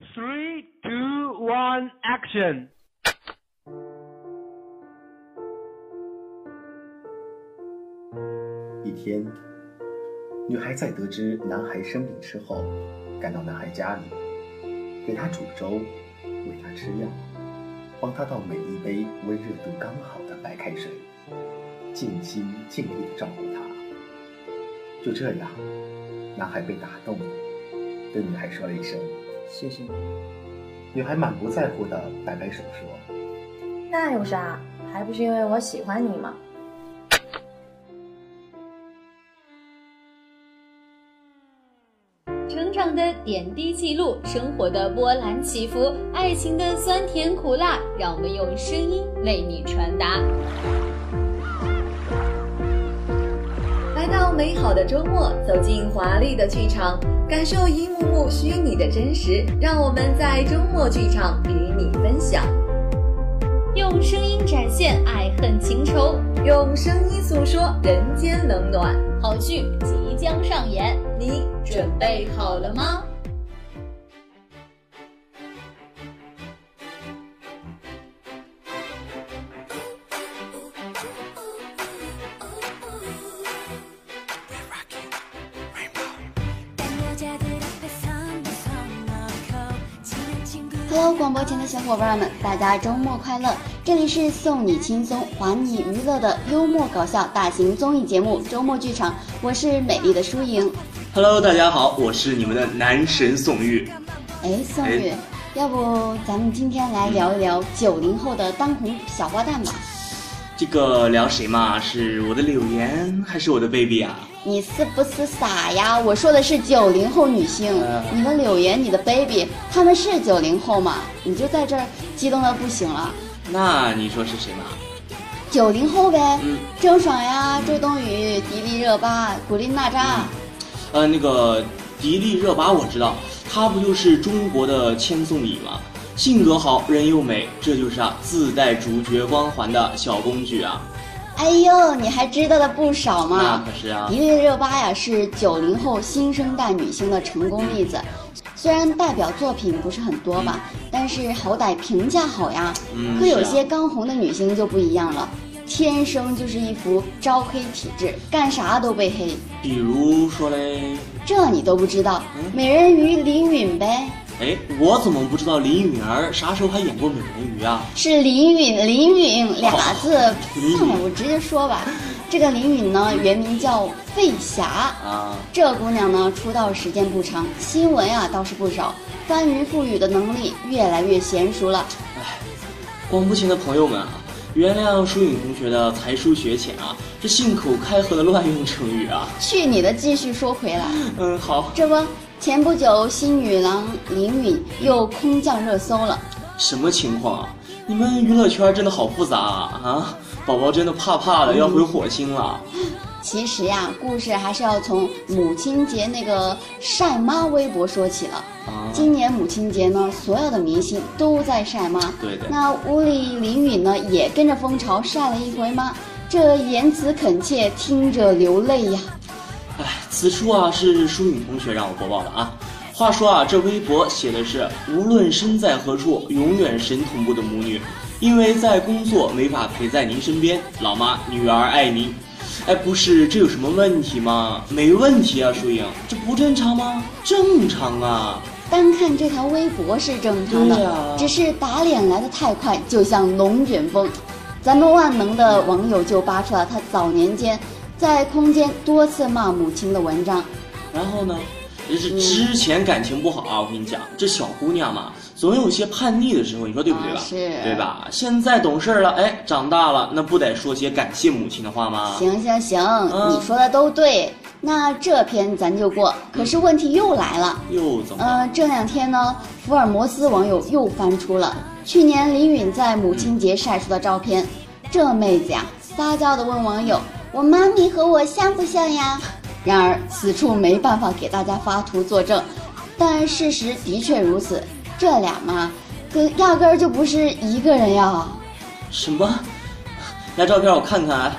Three, two, one, action！一天，女孩在得知男孩生病之后，赶到男孩家里，给他煮粥，喂他吃药，帮他倒每一杯温热度刚好的白开水，尽心尽力的照顾他。就这样，男孩被打动了，对女孩说了一声“谢谢你”。女孩满不在乎的摆摆手说：“那有啥？还不是因为我喜欢你吗？”成长的点滴记录，生活的波澜起伏，爱情的酸甜苦辣，让我们用声音为你传达。来到美好的周末，走进华丽的剧场，感受一幕幕虚拟的真实。让我们在周末剧场与你分享，用声音展现爱恨情仇，用声音诉说人间冷暖。好剧即将上演，你准备好了吗？Hello，广播前的小伙伴们，大家周末快乐！这里是送你轻松，还你娱乐的幽默搞笑大型综艺节目《周末剧场》，我是美丽的舒莹。Hello，大家好，我是你们的男神宋玉。哎，宋玉，要不咱们今天来聊一聊九零后的当红小花旦吧？这个聊谁嘛？是我的柳岩还是我的 baby 啊？你是不是傻呀？我说的是九零后女星，你的柳岩，你的 baby，他们是九零后吗？你就在这儿激动的不行了。那你说是谁嘛？九零后呗，嗯郑爽呀，周冬雨、迪丽热巴、古力娜扎。呃，那个迪丽热巴我知道，她不就是中国的千颂伊吗？性格好，人又美，这就是啊自带主角光环的小公举啊。哎呦，你还知道的不少那嘛！可是啊迪，丽热巴呀，是九零后新生代女星的成功例子。虽然代表作品不是很多吧，但是好歹评价好呀。嗯可有些刚红的女星就不一样了，天生就是一副招黑体质，干啥都被黑。比如说嘞，这你都不知道？嗯美人鱼林允呗，哎，我怎么不知道林允儿啥时候还演过美人鱼啊？是林允，林允俩字。算了，我直接说吧。这个林允呢，原名叫费霞。啊，这姑娘呢，出道时间不长，新闻啊倒是不少，翻云覆雨的能力越来越娴熟了。哎广播前的朋友们啊，原谅舒颖同学的才疏学浅啊，这信口开河的乱用成语啊。去你的！继续说回来，嗯，好，这不，前不久新女郎林允又空降热搜了。什么情况啊？你们娱乐圈真的好复杂啊！啊，宝宝真的怕怕的要回火星了。其实呀，故事还是要从母亲节那个晒妈微博说起了。啊，今年母亲节呢，所有的明星都在晒妈。对的那屋里林允呢，也跟着风潮晒了一回妈，这言辞恳切，听着流泪呀。哎，此处啊是舒颖同学让我播报的啊。话说啊，这微博写的是无论身在何处，永远神同步的母女，因为在工作没法陪在您身边，老妈女儿爱您。哎，不是，这有什么问题吗？没问题啊，淑颖，这不正常吗？正常啊。单看这条微博是正常的，只是打脸来的太快，就像龙卷风。咱们万能的网友就扒出了他早年间在空间多次骂母亲的文章。然后呢，也是之前感情不好啊，我跟你讲，这小姑娘嘛，总有些叛逆的时候，你说对不对吧？啊是对吧？现在懂事了，哎，长大了，那不得说些感谢母亲的话吗？行行行，嗯你说的都对。那这篇咱就过。可是问题又来了，又怎么？呃，这两天呢，福尔摩斯网友又翻出了去年林允在母亲节晒出的照片。这妹子呀，撒娇的问网友：“我妈咪和我像不像呀？” 然而此处没办法给大家发图作证，但事实的确如此。这俩妈，跟压根儿就不是一个人呀。什么？来照片我看看。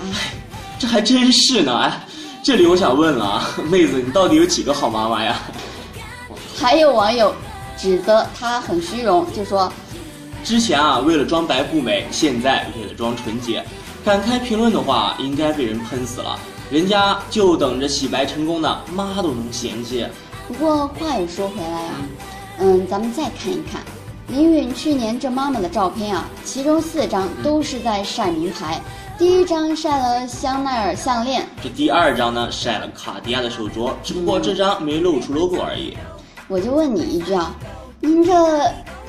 哎，这还真是呢。哎，这里我想问了啊，妹子，你到底有几个好妈妈呀？还有网友指责她很虚荣，就说之前啊为了装白富美，现在为了装纯洁，敢开评论的话，应该被人喷死了。人家就等着洗白成功呢，妈都能嫌弃。不过话又说回来啊，嗯，咱们再看一看林允去年这妈妈的照片啊，其中四张都是在晒名牌，第一张晒了香奈儿项链，这第二张呢晒了卡地亚的手镯，只不过这张没露出 logo 而已。我就问你一句啊，您这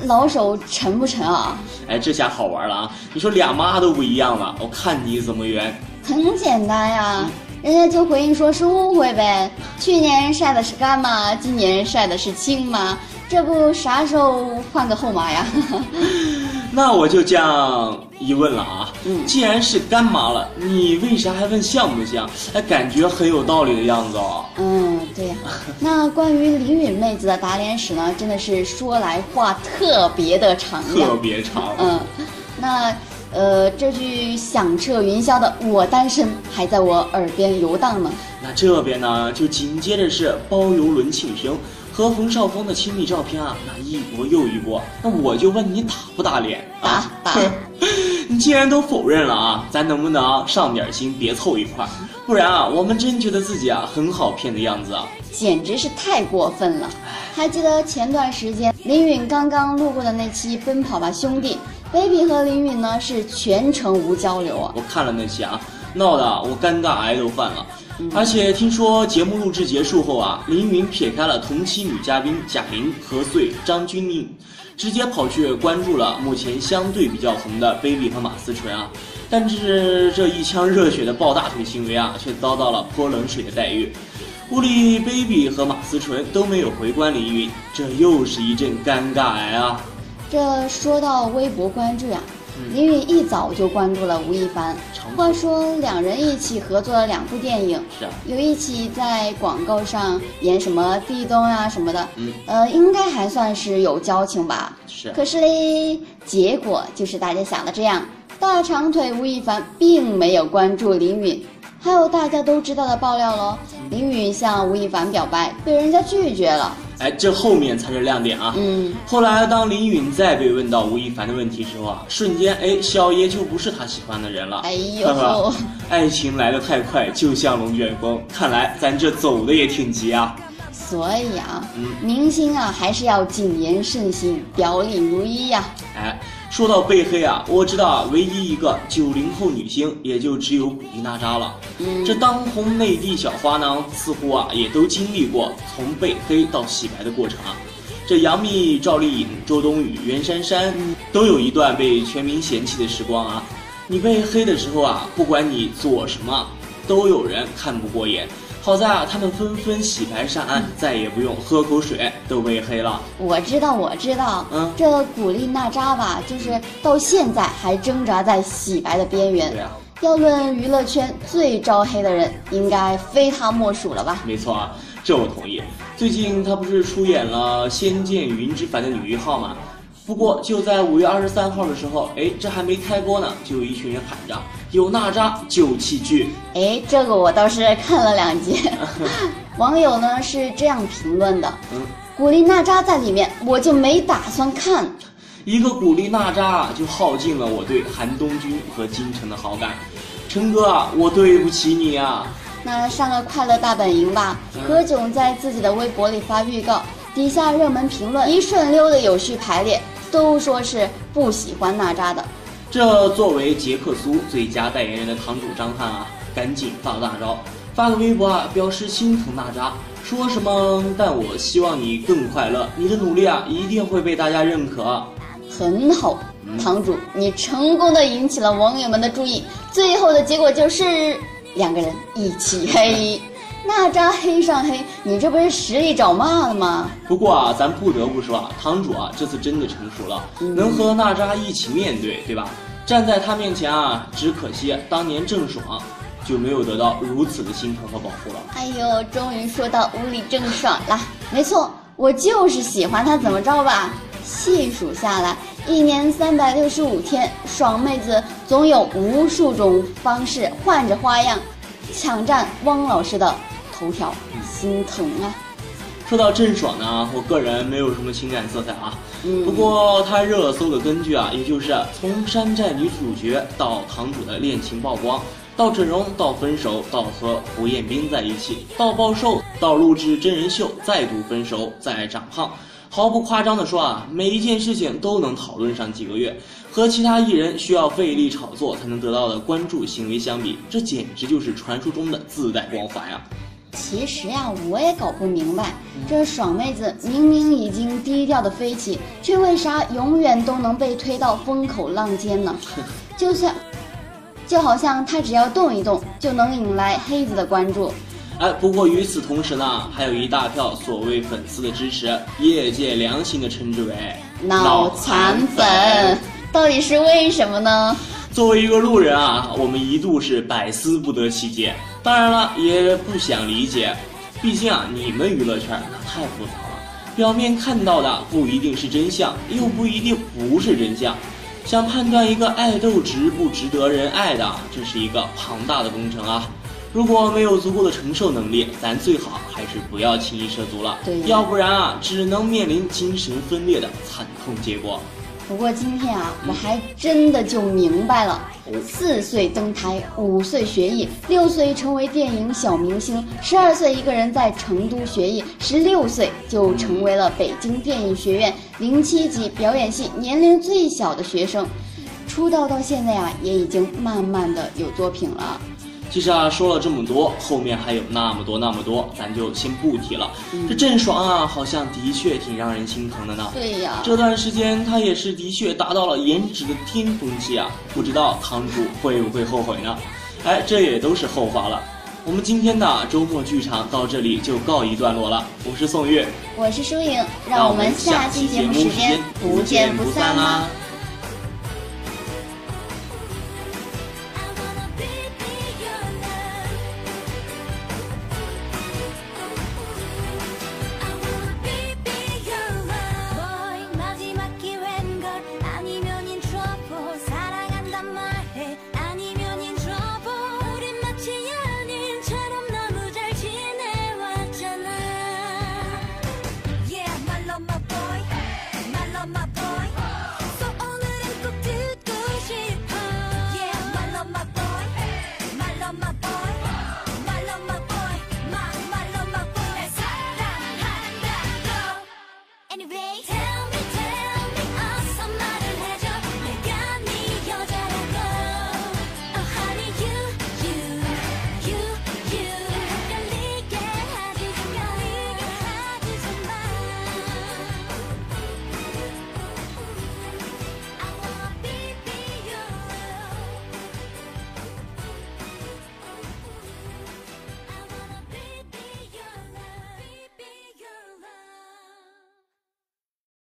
老手沉不沉啊？哎，这下好玩了啊！你说俩妈都不一样了，我看你怎么圆。很简单呀。人家就回应说是误会呗，去年晒的是干妈，今年晒的是亲妈，这不啥时候换个后妈呀？那我就这样一问了啊，嗯，既然是干妈了，你为啥还问像不像？哎，感觉很有道理的样子哦。嗯，对呀。那关于林允妹子的打脸史呢，真的是说来话特别的长呀，特别长。嗯，那。呃，这句响彻云霄的“我单身”还在我耳边游荡呢。那这边呢，就紧接着是包邮轮庆生和冯绍峰的亲密照片啊，那一波又一波。那我就问你打不打脸？打打。你既然都否认了啊，咱能不能上点心，别凑一块儿？不然啊，我们真觉得自己啊很好骗的样子啊，简直是太过分了。还记得前段时间林允刚刚录过的那期《奔跑吧兄弟》？baby 和林允呢是全程无交流啊！我看了那期啊，闹得我尴尬癌都犯了。而且听说节目录制结束后啊，林允撇开了同期女嘉宾贾玲、何穗、张钧甯，直接跑去关注了目前相对比较红的 baby 和马思纯啊。但是这一腔热血的抱大腿行为啊，却遭到了泼冷水的待遇。屋里 baby 和马思纯都没有回关林允，这又是一阵尴尬癌啊！这说到微博关注呀，林允一早就关注了吴亦凡。话说两人一起合作了两部电影，是啊，有一起在广告上演什么地洞啊什么的，嗯，呃，应该还算是有交情吧。是。可是嘞，结果就是大家想的这样，大长腿吴亦凡并没有关注林允。还有大家都知道的爆料喽，林允向吴亦凡表白，被人家拒绝了。哎，这后面才是亮点啊！嗯，后来当林允再被问到吴亦凡的问题时候啊，瞬间哎，小爷就不是他喜欢的人了。哎呦，爱情来得太快，就像龙卷风。看来咱这走的也挺急啊。所以啊，嗯明星啊还是要谨言慎行，表里如一呀。哎。说到被黑啊，我知道啊，唯一一个九零后女星也就只有古力娜扎了。这当红内地小花呢，似乎啊也都经历过从被黑到洗白的过程啊。这杨幂、赵丽颖、周冬雨、袁姗姗都有一段被全民嫌弃的时光啊。你被黑的时候啊，不管你做什么，都有人看不过眼。好在啊，他们纷纷洗白上岸，再也不用喝口水都被黑了。我知道，我知道，嗯，这古力娜扎吧，就是到现在还挣扎在洗白的边缘。对啊，要论娱乐圈最招黑的人，应该非他莫属了吧？没错啊，这我同意。最近他不是出演了《仙剑云之凡》的女一号吗？不过就在五月二十三号的时候，哎，这还没开播呢，就有一群人喊着有娜扎就弃剧。哎，这个我倒是看了两集，网友呢是这样评论的：嗯，古力娜扎在里面，我就没打算看。一个古力娜扎就耗尽了我对韩东君和金晨的好感。陈哥啊，我对不起你啊。那上个快乐大本营吧，何炅在自己的微博里发预告，底下热门评论一顺溜的有序排列。都说是不喜欢娜扎的，这作为杰克苏最佳代言人的堂主张翰啊，赶紧发了大招，发个微博啊，表示心疼娜扎，说什么？但我希望你更快乐，你的努力啊，一定会被大家认可。很好，堂主，你成功的引起了网友们的注意，最后的结果就是两个人一起黑。娜扎黑上黑，你这不是实力找骂了吗？不过啊，咱不得不说啊，堂主啊，这次真的成熟了，能和娜扎一起面对，对吧？站在他面前啊，只可惜当年郑爽就没有得到如此的心疼和保护了。哎呦，终于说到屋里郑爽了，没错，我就是喜欢她，怎么着吧？细数下来，一年三百六十五天，爽妹子总有无数种方式，换着花样抢占汪老师的。头条心疼啊！说到郑爽呢，我个人没有什么情感色彩啊。嗯不过她热搜的根据啊，也就是从山寨女主角到堂主的恋情曝光，到整容，到分手，到和胡彦斌在一起，到暴瘦，到录制真人秀，再度分手，再长胖。毫不夸张的说啊，每一件事情都能讨论上几个月，和其他艺人需要费力炒作才能得到的关注行为相比，这简直就是传说中的自带光环呀、其实呀，我也搞不明白，这爽妹子明明已经低调的飞起，却为啥永远都能被推到风口浪尖呢？就像，就好像她只要动一动，就能引来黑子的关注。哎，不过与此同时呢，还有一大票所谓粉丝的支持，业界良心的称之为脑残粉，到底是为什么呢？作为一个路人啊，我们一度是百思不得其解，当然了，也不想理解，毕竟啊，你们娱乐圈那太复杂了，表面看到的不一定是真相，又不一定不是真相。想判断一个爱豆值不值得人爱的，这是一个庞大的工程啊。如果没有足够的承受能力，咱最好还是不要轻易涉足了，要不然啊，只能面临精神分裂的惨痛结果。不过今天啊，我还真的就明白了：四岁登台，五岁学艺，六岁成为电影小明星，十二岁一个人在成都学艺，十六岁就成为了北京电影学院零七级表演系年龄最小的学生。出道到现在啊，也已经慢慢的有作品了。其实啊，说了这么多，后面还有那么多那么多，咱就先不提了。这郑爽啊，好像的确挺让人心疼的呢。对呀，这段时间她也是的确达到了颜值的巅峰期啊，不知道堂主会不会后悔呢？哎，这也都是后话了。我们今天的周末剧场到这里就告一段落了。我是宋月，我是舒颖，让我们下期节目时间不见不散啦！